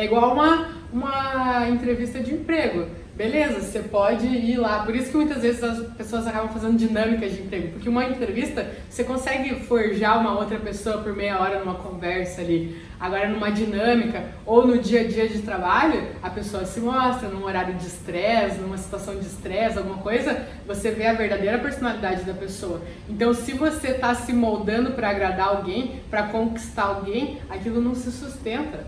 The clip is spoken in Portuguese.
É igual uma, uma entrevista de emprego. Beleza, você pode ir lá. Por isso que muitas vezes as pessoas acabam fazendo dinâmicas de emprego. Porque uma entrevista, você consegue forjar uma outra pessoa por meia hora numa conversa ali. Agora, numa dinâmica ou no dia a dia de trabalho, a pessoa se mostra num horário de estresse, numa situação de estresse, alguma coisa, você vê a verdadeira personalidade da pessoa. Então, se você está se moldando para agradar alguém, para conquistar alguém, aquilo não se sustenta.